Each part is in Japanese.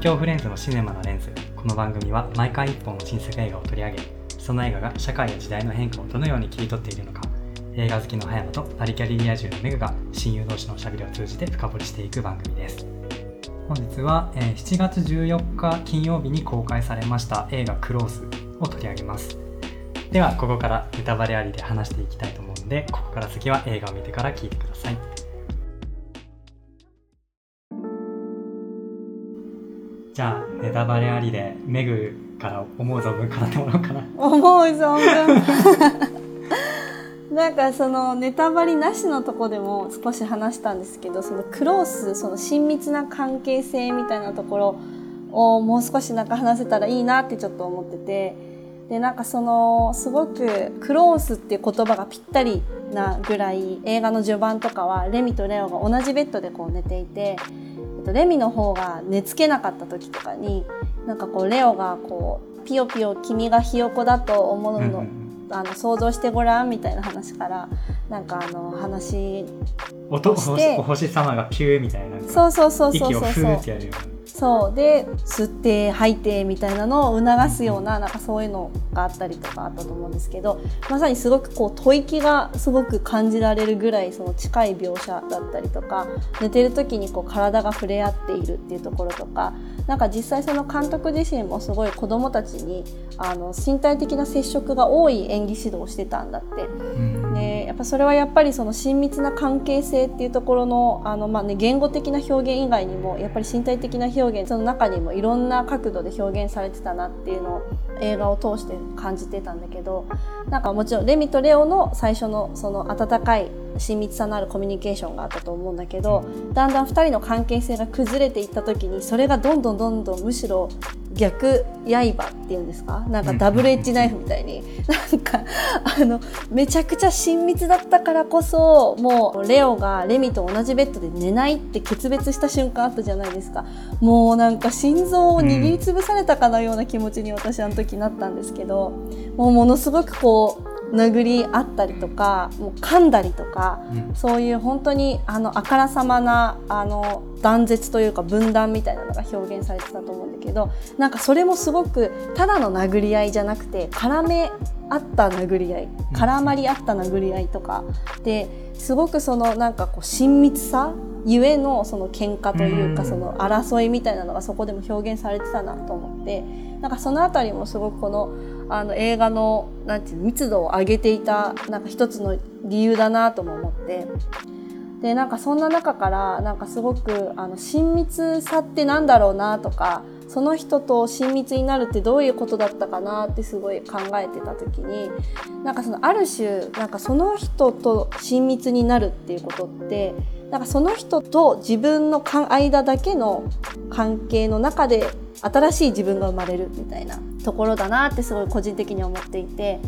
京フレンズのシネマのレンズ。この番組は毎回一本の新作映画を取り上げその映画が社会や時代の変化をどのように切り取っているのか映画好きの葉山とバリキャリリア充のメグが親友同士のおしゃべりを通じて深掘りしていく番組です。本日はえ7月14日金曜日に公開されました映画クロースを取り上げます。ではここからネタバレありで話していきたいと思うのでここから先は映画を見てから聞いてください。じゃあネタバレありでメグから思う存分語ってもらおうかな。思う存分。なんかそのネタバレなしのとこでも少し話したんですけどそのクロースその親密な関係性みたいなところをもう少しなんか話せたらいいなってちょっと思っててでなんかそのすごくクロースっていう言葉がぴったりなぐらい映画の序盤とかはレミとレオが同じベッドでこう寝ていてレミの方が寝つけなかった時とかになんかこうレオがこうピヨピヨ君がひよこだと思うの、あの想像してごらんみたいな話からなんかあの話音おして星お星様がピューみたいな。そうそうそうそう息をそう。そうフーってやるよそうで吸って吐いてみたいなのを促すようななんかそういうのがあったりとかあったと思うんですけどまさにすごくこう吐息がすごく感じられるぐらいその近い描写だったりとか寝てる時にこう体が触れ合っているっていうところとかなんか実際その監督自身もすごい子どもたちにあの身体的な接触が多い演技指導をしてたんだって。うんぱそれはやっぱりその親密な関係性っていうところのあの、まあね、言語的な表現以外にもやっぱり身体的な表現その中にもいろんな角度で表現されてたなっていうのを映画を通して感じてたんだけどなんかもちろんレミとレオの最初のその温かい親密さのあるコミュニケーションがあったと思うんだけどだんだん2人の関係性が崩れていった時にそれがどんどんどんどんむしろ逆刃っていうんですか？なんかダブルエッジナイフみたいに。なんかあのめちゃくちゃ親密だったからこそもうレオがレミと同じベッドで寝ないって決別した瞬間あったじゃないですか。もうなんか心臓を握りつぶされたかのような気持ちに私あの時なったんですけどもうものすごくこう殴り合ったりとかもう噛んだりとかうん。そういう本当にあのあからさまなあの断絶というか分断みたいなのが表現されてたと思うんだけどなんかそれもすごくただの殴り合いじゃなくて絡め合った殴り合い絡まり合った殴り合いとかですごくそのなんかこう親密さゆえのその喧嘩というかうん。その争いみたいなのがそこでも表現されてたなと思ってなんかそのあたりもすごくこのあの映画のなんていうの密度を上げていたなんか一つの理由だなとも思って。でなんかそんな中からなんかすごくあの親密さってなんだろうなとかその人と親密になるってどういうことだったかなってすごい考えてた時になんかそのある種なんかその人と親密になるっていうことってなんかその人と自分の間だけの関係の中で新しい自分が生まれるみたいなところだなってすごい個人的に思っていて。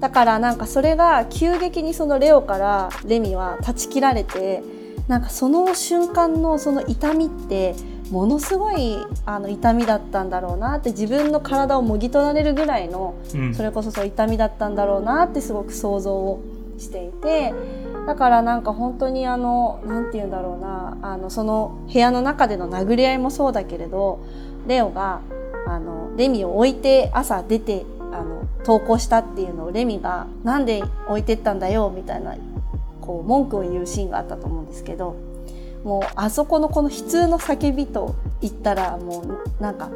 だからなんかそれが急激にそのレオからレミは断ち切られてなんかその瞬間のその痛みってものすごいあの痛みだったんだろうなって自分の体をもぎ取られるぐらいのうん。それこそそう痛みだったんだろうなってすごく想像をしていてだからなんか本当にあのなんて言うんだろうなあのその部屋の中での殴り合いもそうだけれどレオがあのレミを置いて朝出てあの投稿したっていうのをレミが「なんで置いてったんだよ」みたいなこう文句を言うシーンがあったと思うんですけどもうあそこのこの悲痛の叫びと言ったらもうなんか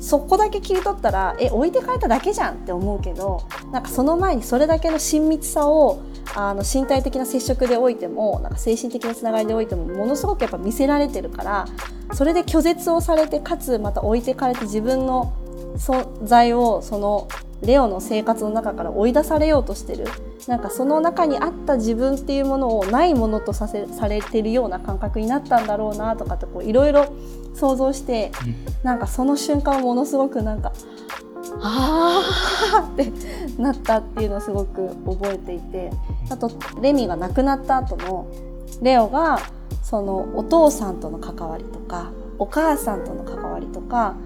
そこだけ切り取ったらえ置いて帰っただけじゃんって思うけどなんかその前にそれだけの親密さをあの身体的な接触でおいてもなんか精神的なつながりでおいてもものすごくやっぱ見せられてるからそれで拒絶をされてかつまた置いてかれて自分の存在をそのレオの生活の中から追い出されようとしてるなんかその中にあった自分っていうものをないものとさせされてるような感覚になったんだろうなとかってこういろいろ想像してなんかその瞬間ものすごくなんかあー。ってなったっていうのをすごく覚えていてあとレミが亡くなった後のレオがそのお父さんとの関わりとかお母さんとの関わりとか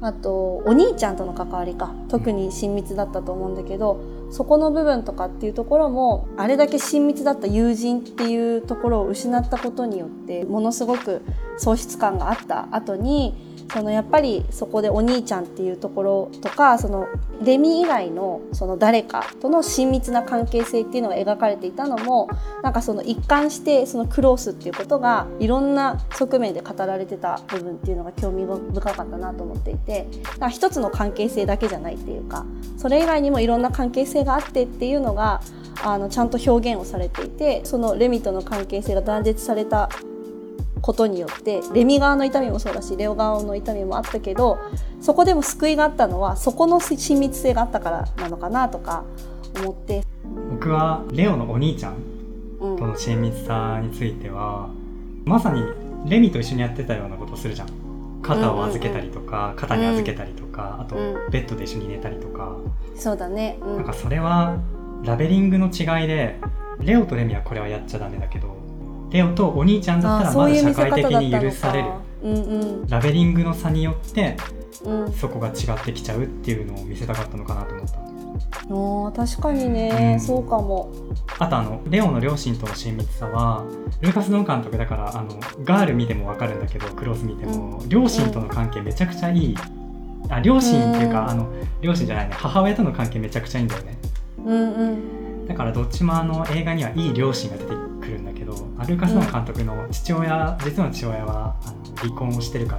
あとお兄ちゃんとの関わりか特に親密だったと思うんだけどそこの部分とかっていうところもあれだけ親密だった友人っていうところを失ったことによってものすごく喪失感があった後にそのやっぱりそこでお兄ちゃんっていうところとかそのレミ以外のその誰かとの親密な関係性っていうのが描かれていたのもなんかその一貫してそのクロースっていうことがいろんな側面で語られてた部分っていうのが興味深かったなと思っていてだから一つの関係性だけじゃないっていうかそれ以外にもいろんな関係性があってっていうのがあのちゃんと表現をされていてそのレミとの関係性が断絶されたことによってレミ側の痛みもそうだしレオ側の痛みもあったけどそこでも救いがあったのはそこの親密性があったからなのかなとか思って。僕はレオのお兄ちゃんうん。との親密さについてはまさにレミと一緒にやってたようなことするじゃん。肩を預けたりとか、肩に預けたりとか、あとうん。ベッドで一緒に寝たりとか、そうだね。うん。なんかそれはラベリングの違いでレオとレミはこれはやっちゃダメだけどレオとお兄ちゃんだったあらまだ社会的に許されるうんうん。ラベリングの差によってうん。そこが違ってきちゃうっていうのを見せたかったのかなと思った。あー確かにね、うん。そうかも。あとあのレオの両親との親密さはルーカス・ドン監督だからあのガール見ても分かるんだけどクローズ見ても、両親との関係めちゃくちゃいい。あ両親っていうか、うん。あの両親じゃないね。母親との関係めちゃくちゃいいんだよね。うんうん。だからどっちもあの映画にはいい両親が出てルーカス・ドン監督の父親、実の父親はあの離婚をしてるか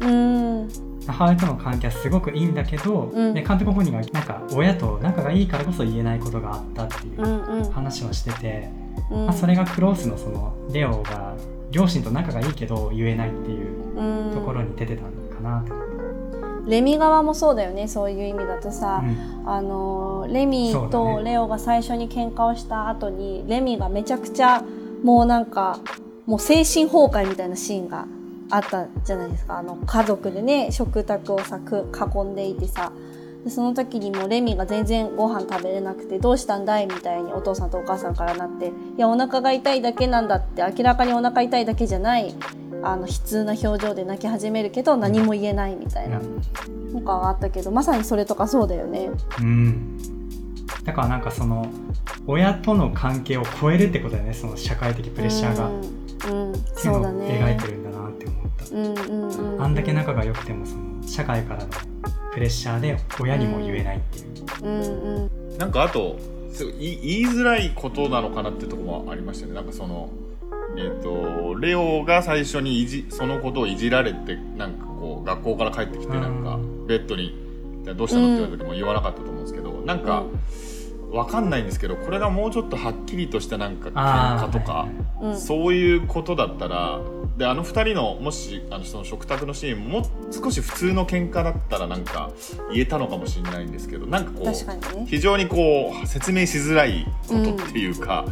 らうん。母親との関係はすごくいいんだけど、うん。で監督本人がなんか親と仲がいいからこそ言えないことがあったっていううんうん。話をしてて、うん。まあ、それがクロースのそのレオが両親と仲がいいけど言えないっていううん。ところに出てたのかなと、レミ側もそうだよね。そういう意味だとさ、うん。あのレミとね。レオが最初に喧嘩をした後にレミがめちゃくちゃもうなんかもう精神崩壊みたいなシーンがあったじゃないですか。あの家族でね食卓をさく囲んでいてさ。でその時にもレミが全然ご飯食べれなくてどうしたんだいみたいにお父さんとお母さんからなっていやお腹が痛いだけなんだって明らかにお腹痛いだけじゃないあの悲痛な表情で泣き始めるけど何も言えないみたいな。のがあったけどまさにそれとかそうだよね。うんだからなんかその親との関係を超えるってことだよねその社会的プレッシャーが、っうん、うん、ていうそうだのを描いねてるんだなって思った、うんうんうん。あんだけ仲が良くてもその社会からのプレッシャーで親にも言えないっていう、うんうん。なんかあとすごい言いづらいことなのかなってとこもありましたね。なんかそのえっ、とレオが最初にいじそのことをいじられてなんかこう学校から帰ってきてなんかうん。ベッドに「どうしたの?」って言われた時も言わなかったと思うんですけどなんかわかんないんですけどこれがもうちょっとはっきりとしたなんか喧嘩とか、はいそういうことだったらであの2人のもしあのその食卓のシーンも少し普通の喧嘩だったらなんか言えたのかもしれないんですけどなんかこうね。非常にこう説明しづらいことっていうか、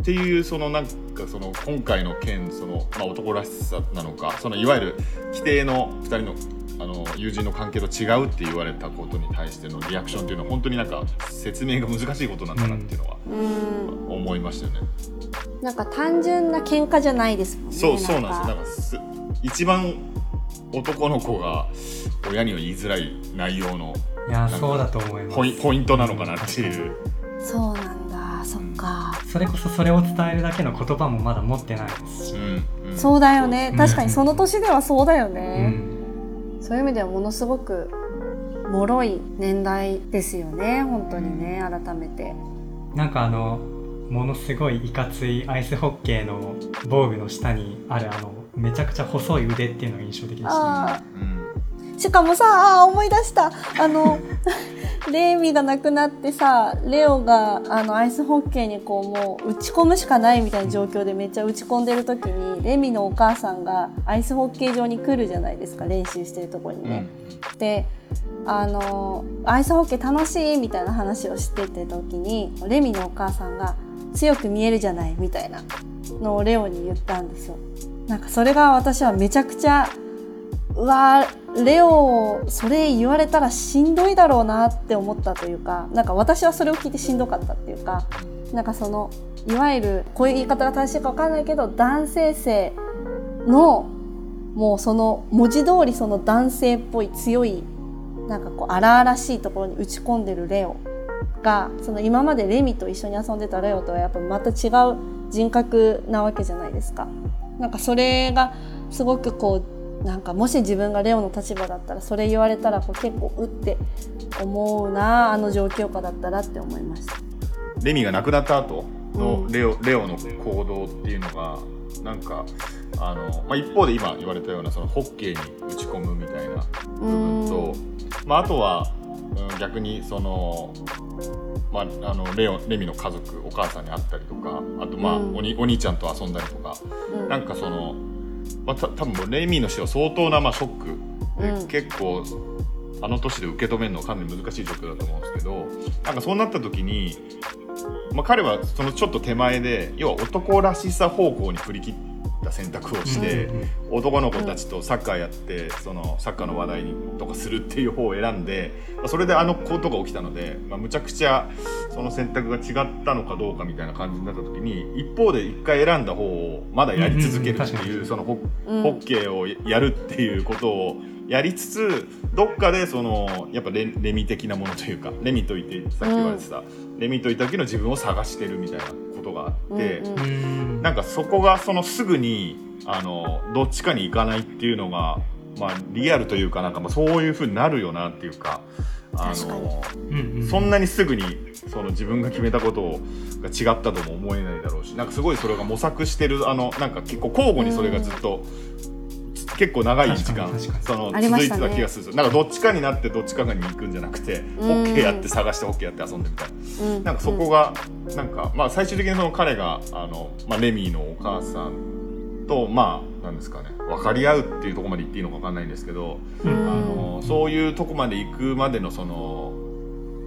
っていうそのなんかその今回の件その、まあ、男らしさなのかそのいわゆる規定の2人のあの友人の関係と違うって言われたことに対してのリアクションっていうのは本当になんか説明が難しいことなんだなっていうのはうん。思いましたよね。なんか単純な喧嘩じゃないですもんねそうそうなんですよ。なんか。かす一番男の子が親には言いづらい内容のいやそうだと思います。ポイポイントなのかなっていう。そうなんだそっか、それこそそれを伝えるだけの言葉もまだ持ってないですし、うんうん。そうだよね。うん。確かにその年ではそうだようね、ん、そういう意味ではものすごく脆い年代ですよね本当にね改めて。なんかあのものすごいいかついアイスホッケーの防具の下にあるあのめちゃくちゃ細い腕っていうのが印象的でした、あうん。ーしかもさあー思い出したあの レイミが亡くなってさレオがあのアイスホッケーにこうもう打ち込むしかないみたいな状況でめっちゃ打ち込んでる時にレミのお母さんがアイスホッケー場に来るじゃないですか練習してるところにね。であのアイスホッケー楽しいみたいな話をしてて時にレミのお母さんが強く見えるじゃないみたいなのをレオに言ったんですよ。なんかそれが私はめちゃくちゃうわレオそれ言われたらしんどいだろうなって思ったというかなんか私はそれを聞いてしんどかったっていうかなんかそのいわゆるこういう言い方が正しいか分かんないけど男性性のもうその文字通りその男性っぽい強いなんかこう荒々しいところに打ち込んでるレオがその今までレミと一緒に遊んでたレオとはやっぱまた違う人格なわけじゃないですか。なんかそれがすごくこうなんかもし自分がレオの立場だったらそれ言われたらこう結構うって思うなあの状況下だったらって思いました。レミが亡くなった後のうん。レオ,、レオの行動っていうのがなんかあの、まあ、一方で今言われたようなそのホッケーに打ち込むみたいな部分と、まあ、あとは、うん、逆にその、まあ、あのレオレミの家族お母さんに会ったりとかあとまあ、うん。おにお兄ちゃんと遊んだりとかうん。なんかその、まあ、た多分レミの死は相当なまあショック。で、うん。結構あの年で受け止めるのはかなり難しい状況だと思うんですけどなんかそうなった時に、まあ、彼はそのちょっと手前で要は男らしさ方向に振り切った選択をして。男の子たちとサッカーやって、そのサッカーの話題とかするっていう方を選んで、まあそれであのことが起きたので、まあ、むちゃくちゃその選択が違ったのかどうかみたいな感じになった時に一方で一回選んだ方をまだやり続けるっていうそのホッケーをやるっていうことをやりつつどっかでそのやっぱレレミ的なものというかレミといてさっき言われてた、レミといた時の自分を探してるみたいながあって。うんうんうんなんかそこがそのすぐにあのどっちかに行かないっていうのが、まあ、リアルというかなんかまあそういうふうになるよなっていうかあのうんうんそんなにすぐにその自分が決めたことが違ったとも思えないだろうしなんかすごいそれが模索してるあのなんか結構交互にそれがずっと。結構長い時間その続いてた気がする。なんかどっちかになってどっちかに行くんじゃなくてホッケーやって探してホッケーやって遊んでみたいな。うん。なんかそこが、なんか、まあ最終的にその彼が、あの、まあレミーのお母さんと、まあ、なんですかね、分かり合うっていうところまで言っていいのか分かんないんですけど、うん。うんあの、そういうとこまで行くまでのその、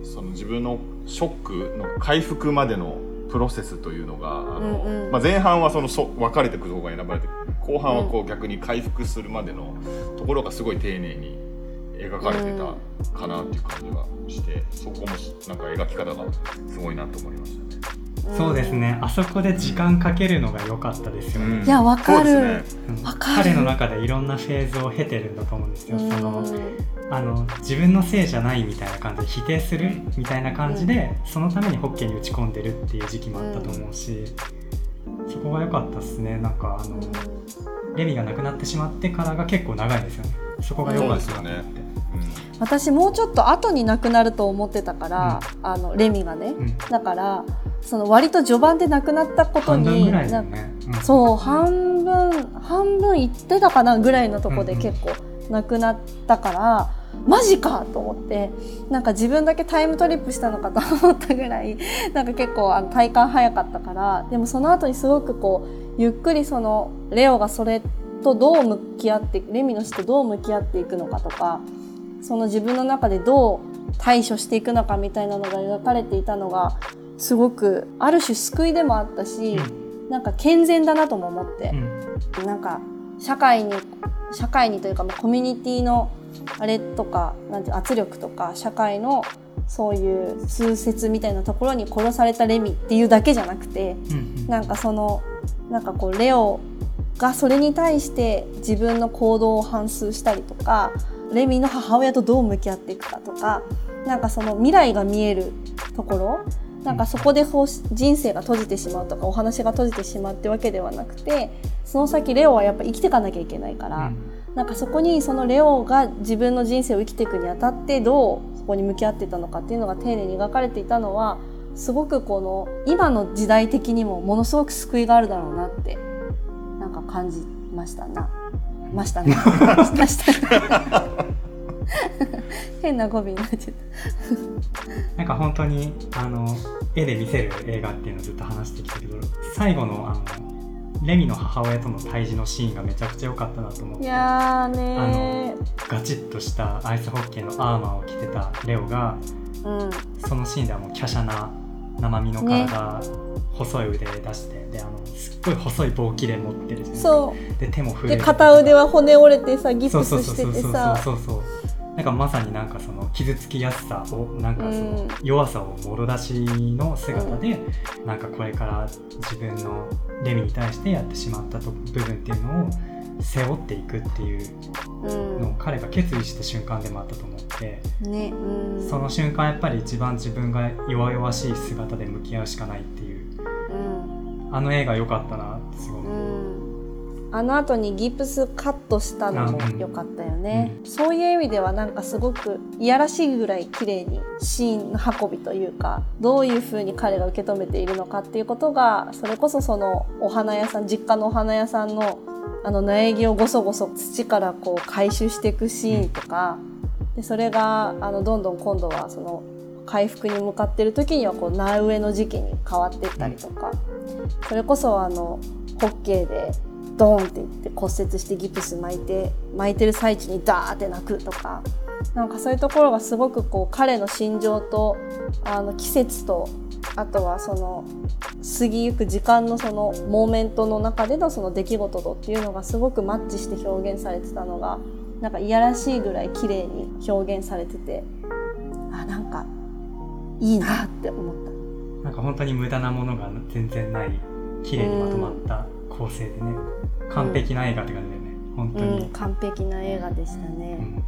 その自分のショックの回復までのプロセスというのが、あの、うんうん。まあ前半はそのそ別れていく方が選ばれて後半はこう逆に回復するまでのところがすごい丁寧に描かれてたかなっていう感じがして、そこもなんか描き方がすごいなと思いましたね。そうですね。あそこで時間かけるのが良かったですよね、いやわかる。そうですね。うんわかる。彼の中でいろんなフェーズを経てるんだと思うんですよ、うん。そのあの自分のせいじゃないみたいな感じで否定するみたいな感じで、そのためにホッケーに打ち込んでるっていう時期もあったと思うし、そこが良かったですね。なんかあの、レミが亡くなってしまってからが結構長いですよね。そこが良かったなと思って、私もうちょっと後に亡くなると思ってたから、あのレミがね。うん。だからその割と序盤で亡くなったこと半分にぐらいだなよね、うん。そう半分半分いってたかなぐらいのとこでうんうん結構亡くなったから、マジかと思ってなんか自分だけタイムトリップしたのかと思ったぐらい なんか結構あの体感早かったからでもその後にすごくこうゆっくりそのレオがそれとどう向き合ってレミの死とどう向き合っていくのかとかその自分の中でどう対処していくのかみたいなのが描かれていたのがすごくある種救いでもあったし、なんか健全だなとも思ってう、ん。なんか社会に社会にというかまあコミュニティのあれとかなんて圧力とか社会のそういう通説みたいなところに殺されたレミっていうだけじゃなくてうんうん。なんかそのなんかこうレオがそれに対して自分の行動を反芻したりとかレミの母親とどう向き合っていくかとかなんかその未来が見えるところなんかそこでこう人生が閉じてしまうとかお話が閉じてしまうってわけではなくてその先レオはやっぱ生きていかなきゃいけないから、なんかそこにそのレオが自分の人生を生きていくにあたってどうそこに向き合ってたのかっていうのが丁寧に描かれていたのはすごくこの今の時代的にもものすごく救いがあるだろうなってなんか感じましたな。ましたね。ましたね。変な語尾になっちゃった。なんか本当にあの絵で見せる映画っていうのをずっと話してきたけど最後のあのレミの母親との対峙のシーンがめちゃくちゃ良かったなと思っいてやーねガチッとしたアイスホッケーのアーマーを着てたレオがー。うん。そのシーンではもう華奢な生身の体、細い腕出してであのすっごい細い棒切れ持ってるじゃんそう。で手も震えでて片腕は骨折れてさギプスしてそうそうそうてさそうそうそうなんかまさになんかその傷つきやすさをなんかそのうん。弱さをもろ出しの姿で、なんかこれから自分のレミに対してやってしまったと部分っていうのを背負っていくっていうのを彼が決意した瞬間でもあったと思って、うんねうん。その瞬間やっぱり一番自分が弱々しい姿で向き合うしかないっていううん。あの映画良かったなってすごい、うんあの後にギプスカットしたのも良かったよね、そういう意味ではなんかすごくいやらしいぐらい綺麗にシーンの運びというかどういう風に彼が受け止めているのかっていうことがそれこそそのお花屋さん実家のお花屋さんのあの苗木をごそごそ土からこう回収していくシーンとかでそれがあのどんどん今度はその回復に向かってる時にはこう苗植えの時期に変わっていったりとか、それこそあのホッケーでドーンっていって骨折してギプス巻いて巻いてる最中にダーって泣くとか。なんかそういうところがすごくこう彼の心情とあの季節とあとはその過ぎゆく時間のそのモーメントの中でのその出来事とっていうのがすごくマッチして表現されてたのがなんかいやらしいぐらい綺麗に表現されててあなんかいいなって思った。なんか本当に無駄なものが全然ない綺麗にまとまった構成でね、完璧な映画って感じだよね、本当に、うん、完璧な映画でしたね、うん。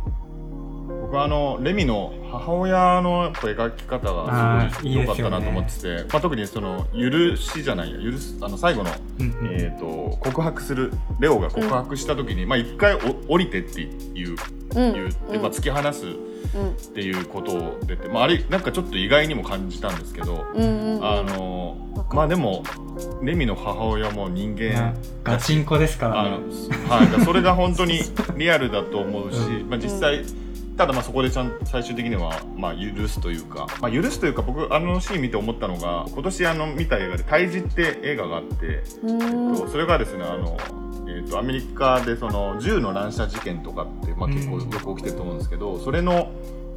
僕はあのレミの母親のやっぱ描き方がすごい良かったなと思ってて、まあ、特にその許しじゃないや許すあの最後の、うんうん。えー、と告白するレオが告白した時に、まあ一回お降りてって言ううん言って、うん。まあ、突き放すっていうことを出て、まあ、あれなんかちょっと意外にも感じたんですけど、うんうんうん。あのまあでもレミの母親も人間なガチンコですからあのね、はい、だからそれが本当にリアルだと思うし、うまあ、実際、ただまあそこでちゃん最終的にはまあ許すというか、まあ、許すというか僕あのシーン見て思ったのが今年あの見た映画で「胎児」って映画があって、うん。えっと、それがですねあの、えっと、アメリカでその銃の乱射事件とかって、まあ、結構うん。よく起きてると思うんですけど、それの、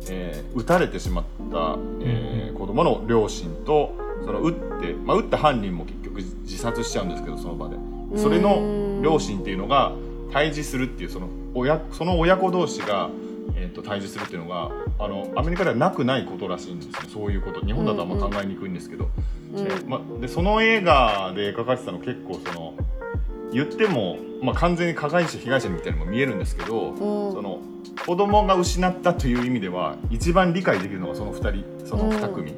えー撃たれてしまった、えー子供の両親とその撃って、まあ、撃った犯人も結局自殺しちゃうんですけどその場で。それの両親っていうのが対峙するっていうその親その親子同士が、えー、と対峙するっていうのがあのアメリカではなくないことらしいんですね。そういうこと。日本だとあんま考えにくいんですけど、うんでま、でその映画で描かれてたの結構その言っても、まあ、完全に加害者被害者みたいなのも見えるんですけど、うんその子供が失ったという意味では一番理解できるのがその2人その2組。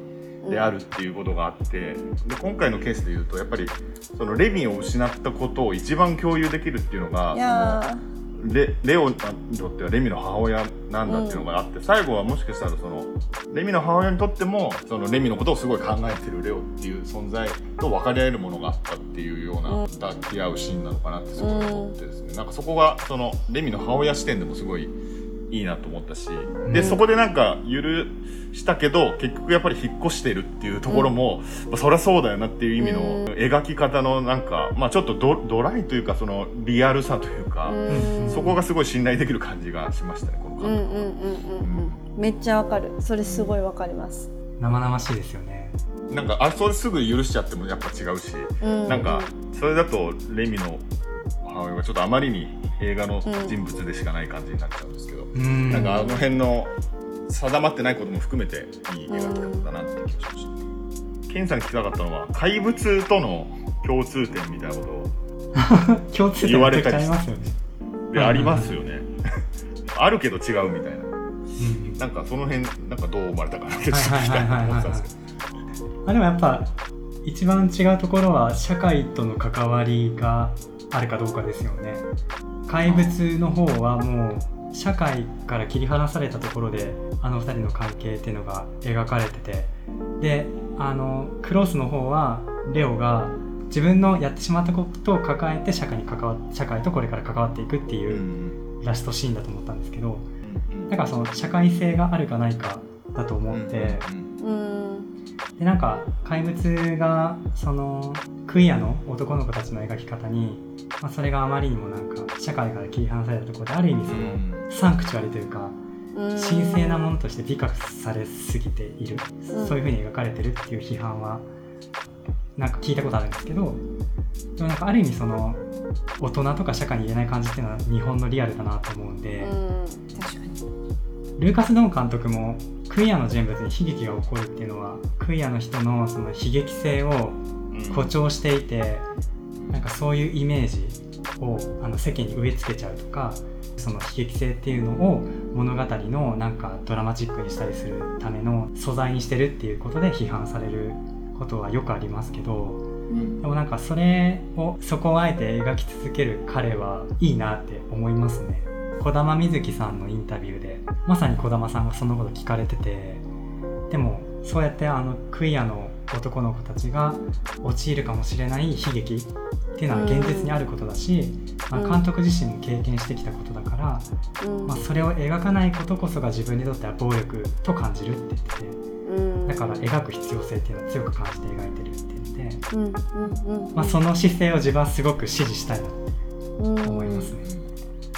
であるっていうことがあってで今回のケースで言うとやっぱりそのレミを失ったことを一番共有できるっていうのがレレオにとってはレミの母親なんだっていうのがあって、最後はもしかしたらそのレミの母親にとってもそのレミのことをすごい考えてるレオっていう存在と分かり合えるものがあったっていうようなうん。抱き合うシーンなのかなってすごい思ってですね、なんかそこがそのレミの母親視点でもすごいいいなと思ったし、でうん。そこでなんか許したけど結局やっぱり引っ越してるっていうところも、まあ、そりゃそうだよなっていう意味のうん。描き方のなんか、まあ、ちょっとドドライというかそのリアルさというか、うん。そこがすごい信頼できる感じがしましたねこの監督は。うんうんうんうん。うん。めっちゃわかる。それすごいわかります、生々しいですよね。なんかあそれすぐ許しちゃってもやっぱ違うし、うん、なんかそれだとレミの母親がちょっとあまりに映画の人物でしかない感じになっちゃうんですけど、うんなんかあの辺の定まってないことも含めていい描き方だなって気がしました。ケンさんに聞きたかったのは怪物との共通点みたいなことを 共通点言われたりありますよね、でありますよね。あるけど違うみたいな。うんなんかその辺なんかどう生まれたかなってちょっと聞きたいなと思ってたんですけど。あでもやっぱ一番違うところは社会との関わりがあるかどうかですよね。怪物の方はもう社会から切り離されたところであの二人の関係っていうのが描かれてて。であのクロスの方はレオが自分のやってしまったことを抱えて社会に関わ社会とこれから関わっていくっていうんラストシーンだと思ったんですけど。うんだからその社会性があるかないかだと思って、うん。うんでなんか怪物がそのクイアの男の子たちの描き方に、まあ、それがあまりにもなんか社会から切り離されたところである意味その、サンクチュアリというかうん。神聖なものとして美化されすぎている、うん。そういうふうに描かれてるっていう批判はなんか聞いたことあるんですけどでもなんかある意味その大人とか社会に言えない感じっていうのは日本のリアルだなと思うんで、うん。確かにルーカス・ドン監督もクイアの人物に悲劇が起こるっていうのはクイアの人のその悲劇性を誇張していてなんかそういうイメージをあの世間に植え付けちゃうとかその悲劇性っていうのを物語のなんかドラマチックにしたりするための素材にしてるっていうことで批判されることはよくありますけどうん。でもなんかそれをそこをあえて描き続ける彼はいいなって思いますね児玉瑞希さんのインタビューでまさに児玉さんがそのこと聞かれててでもそうやってあのクイアの男の子たちが陥るかもしれない悲劇っていうのは現実にあることだし、まあ、うん。監督自身も経験してきたことだから、うん。まあ、それを描かないことこそが自分にとっては暴力と感じるって言っててうん。だから描く必要性っていうのを強く感じて描いてるって言って、まあ、その姿勢を自分はすごく支持したいなって思いますね。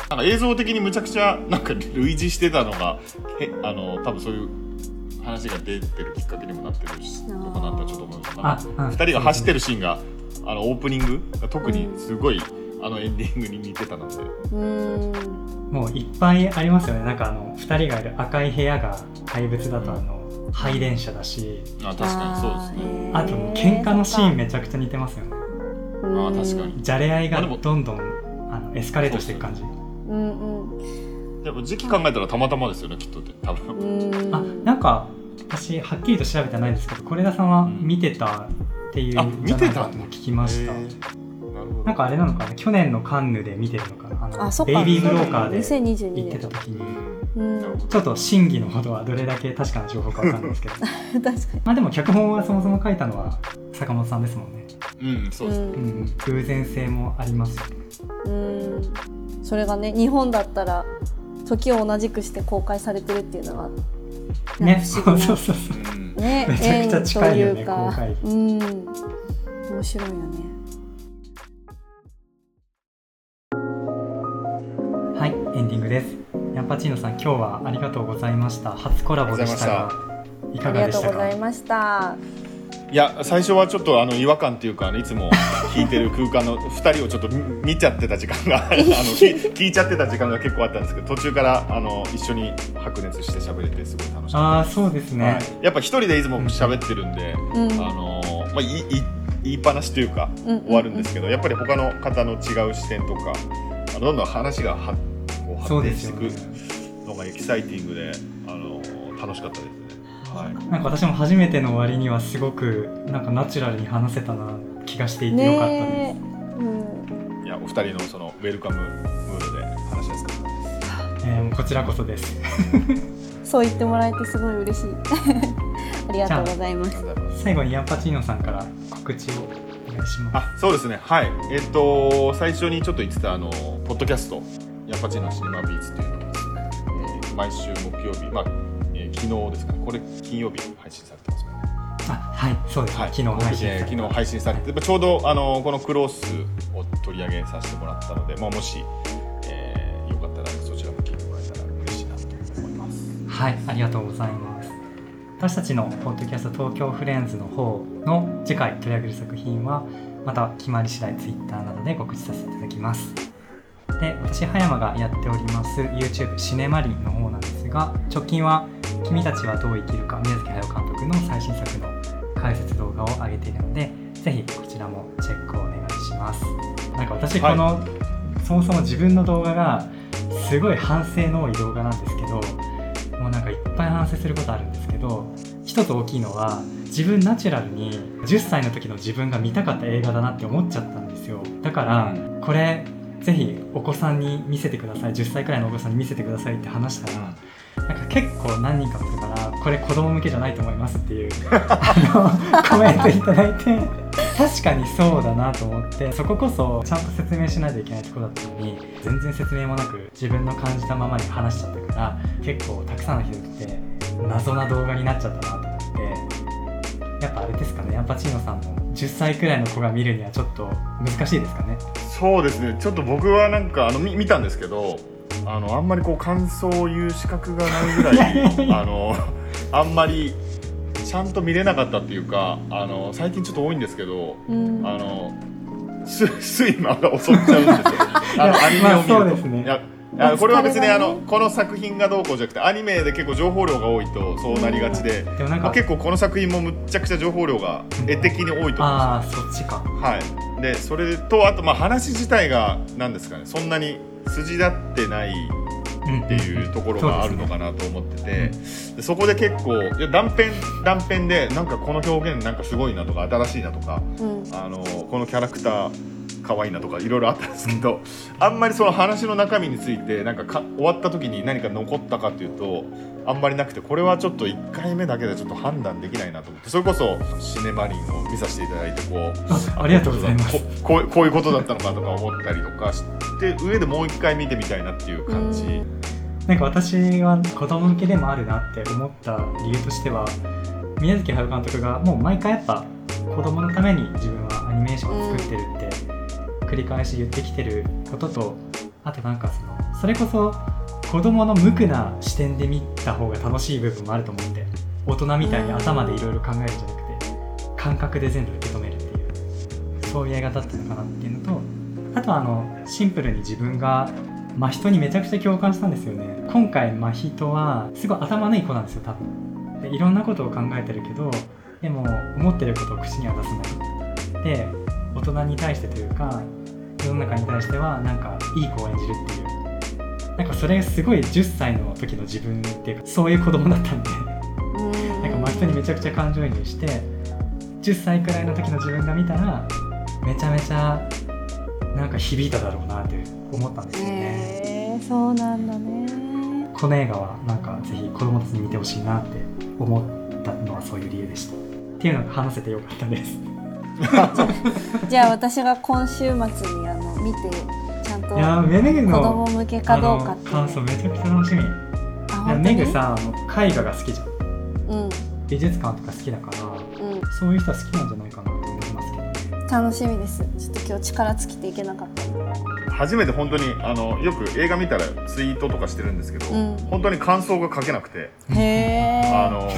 なんか映像的にむちゃくちゃなんか類似してたのがへあの多分そういう話が出てるきっかけにもなってるしのかなとはちょっと思うん。2人が走ってるシーンがあのオープニングが特にすごい、あのエンディングに似てたので。うん。もういっぱいありますよね。なんかあの2人がいる赤い部屋が怪物だとあの配電車だし。あ確かにそうですね。あともう喧嘩のシーンめちゃくちゃ似てますよね。あー確かに。じゃれ合いがどんどんあのエスカレートしていく感じうんうん。でも時期考えたらたまたまですよねきっとって多分。うん。あなんか私はっきりと調べてないんですけど是枝さんは見てたっていう見てたないかとも聞きました。なるほど。なんかあれなのかな去年のカンヌで見てるのかなあのあそっか。ベイビー・ブローカーで2022行って年た時に。ちょっと真偽のほどはどれだけ確かな情報かわかんないですけど。確かに。まあでも脚本はそもそも書いたのは坂本さんですもんね、うんそうですね、うん、偶然性もありますよね。うんそれがね日本だったら時を同じくして公開されてるっていうのはねかそ不思議なうそうそうそう。うん。ねめちゃくちゃ近いよね縁というか公開。日うん。面白いよね。はいエンディングです。ヤンパチーノさん今日はありがとうございました。初コラボでしたがいかありがとうがでしたか？ございましたいや最初はちょっとあの違和感っていうかあのいつも聞いてる空間の 2人をちょっと見見ちゃってた時間が あの聞聞いちゃってた時間が結構あったんですけど途中からあの一緒に白熱して喋れてすごい楽しかああったそうですね、はい、やっぱ一人でいつも喋ってるんで、うん。あのまあ、いいい言いっぱなしというか終わるんですけど、やっぱり他の方の違う視点とかあのどんどん話がはこう発展していくのがエキサイティングであの楽しかったです。ね。はい。なんか私も初めての割にはすごくなんかナチュラルに話せたな気がしていてよかったです、うん。いやお二人のそのウェルカムムードで話しやすか？ったです。えーこちらこそです。そう言ってもらえてすごい嬉しい。ありがとうございます。最後にヤンパチーノさんから告知をお願いします。あそうですね。はい。えっと最初にちょっと言ってたあのポッドキャストヤンパチーノシネマビーツというのをですね、えー毎週木曜日まあ、えー昨日ですかねこれ金曜日に配信されてますよねあはいそうです、はい、昨日配信えー昨日配信されて、まあちょうどあのこのクロースを取り上げさせてもらったので、まあ、もし、えーよかったらそちらも聞いてもらえたら嬉しいなと思います。はい、ありがとうございます。私たちのポッドキャスト東京フレンズの方の次回取り上げる作品はまた決まり次第ツイッターなどで告知させていただきます。で、私葉山がやっております YouTube シネマリンの方なんですが、直近は君たちはどう生きるか宮崎駿監督の最新作の解説動画を上げているので、ぜひこちらもチェックをお願いします。なんか私この、そもそも自分の動画がすごい反省の多い動画なんですけど、もうなんかいっぱい反省することあるんですけど一つ大きいのは自分ナチュラルに10歳の時の自分が見たかった映画だなって思っちゃったんですよ。だからうこれぜひお子さんに見せてください。10歳くらいのお子さんに見せてくださいって話したらなんか結構何人かの人からこれ子供向けじゃないと思いますっていう あのコメントいただいて確かにそうだなと思ってそここそちゃんと説明しないといけないところだったのに全然説明もなく自分の感じたままに話しちゃったから結構たくさんの人って謎な動画になっちゃったなと思ってやっぱあれですかねヤンパチーノさんも10歳くらいの子が見るにはちょっと難しいですかね。そうですね。ちょっと僕はなんかあの見見たんですけどあのあんまりこう感想を言う資格がないぐらい あのあんまりちゃんと見れなかったっていうかあの最近ちょっと多いんですけどうん。あのス睡魔が襲っちゃうんですよ。あのアニメを見ると、まあそうですね。いやこれは別にあのこの作品がどうこうじゃなくてアニメで結構情報量が多いとそうなりがちで、まあ、でもなんか結構この作品もむっちゃくちゃ情報量が絵的に多いと思うんですあそっちか。はい、でそれとあとまあ話自体が何ですかねそんなに筋立ってないっていうところがあるのかなと思ってて、でそこで結構いや断片断片でなんかこの表現なんかすごいなとか新しいなとかうん。あのこのキャラクター可愛いなとかいろいろあったんですけどあんまりその話の中身についてなんかか終わった時に何か残ったかっていうとあんまりなくてこれはちょっと1回目だけでちょっと判断できないなと思ってそれこそシネマリンを見させていただいてこうあありがとうございますここうこういうことだったのかとか思ったりとかして上でもう1回見てみたいなっていう感じ。うんなんか私は子供向けでもあるなって思った理由としては宮崎駿監督がもう毎回やっぱ子供のために自分はアニメーションを作ってるって繰り返し言ってきてることとあとなんかそのそれこそ子供の無垢な視点で見た方が楽しい部分もあると思って大人みたいに頭でいろいろ考えるんじゃなくて感覚で全部受け止めるっていうそういう映画だったのかなっていうのとあとあのシンプルに自分が真人にめちゃくちゃ共感したんですよね。今回真人はすごい頭のいい子なんですよ多分。いろんなことを考えてるけどでも思ってることを口には出さない。で大人に対してというか世の中に対してはなんかいい子を演じるっていうなんかそれすごい10歳の時の自分っていうかそういう子供だったんでうんなんか真人にめちゃくちゃ感情移入して10歳くらいの時の自分が見たらめちゃめちゃなんか響いただろうなって思ったんですよね。そうなんだねこの映画はなんかぜひ子供たちに見てほしいなって思ったのはそういう理由でした。っていうのが話せてよかったです。じゃあ私が今週末にあの見てちゃんと子の供向けかどうかって感想めちゃくちゃ楽しみ。メグさあの絵画が好きじゃん。うん美術館とか好きだからうんそういう人は好きなんじゃないかなと思いますけどね。楽しみですちょっと今日力尽きていけなかった初めて本当にあのよく映画見たらツイートとかしてるんですけど、うん。本当に感想が書けなくて、あの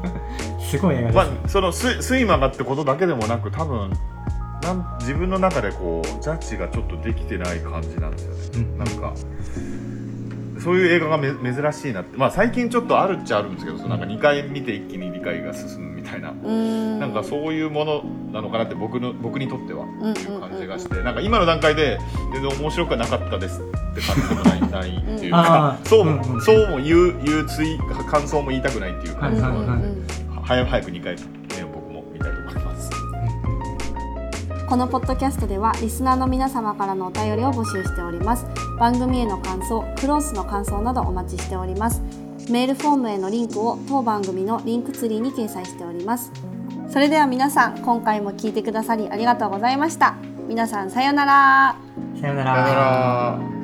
すごい映画です、まあ、そのス睡魔がってことだけでもなく多分なん自分の中でこうジャッジがちょっとできてない感じなんですよね、うん。なんかそういう映画がめ珍しいなって。まあ最近ちょっとあるっちゃあるんですけどそのなんか2回見て一気に理解が進むみたいな、うん。なんかそういうものなのかなって僕の僕にとっては。うんっていう感じがして、なんか今の段階で全然面白くなかったですって感じでもないないっていうあかうも、うんうん。そうも言う言うツイ感想も言いたくないっていう感じの、うんうんうん早早く2回目を僕も見たいと思います。このポッドキャストではリスナーの皆様からのお便りを募集しております番組への感想クロースの感想などお待ちしております。メールフォームへのリンクを当番組のリンクツリーに掲載しております。それでは皆さん今回も聞いてくださりありがとうございました。皆さんさようなら。さようなさよなら。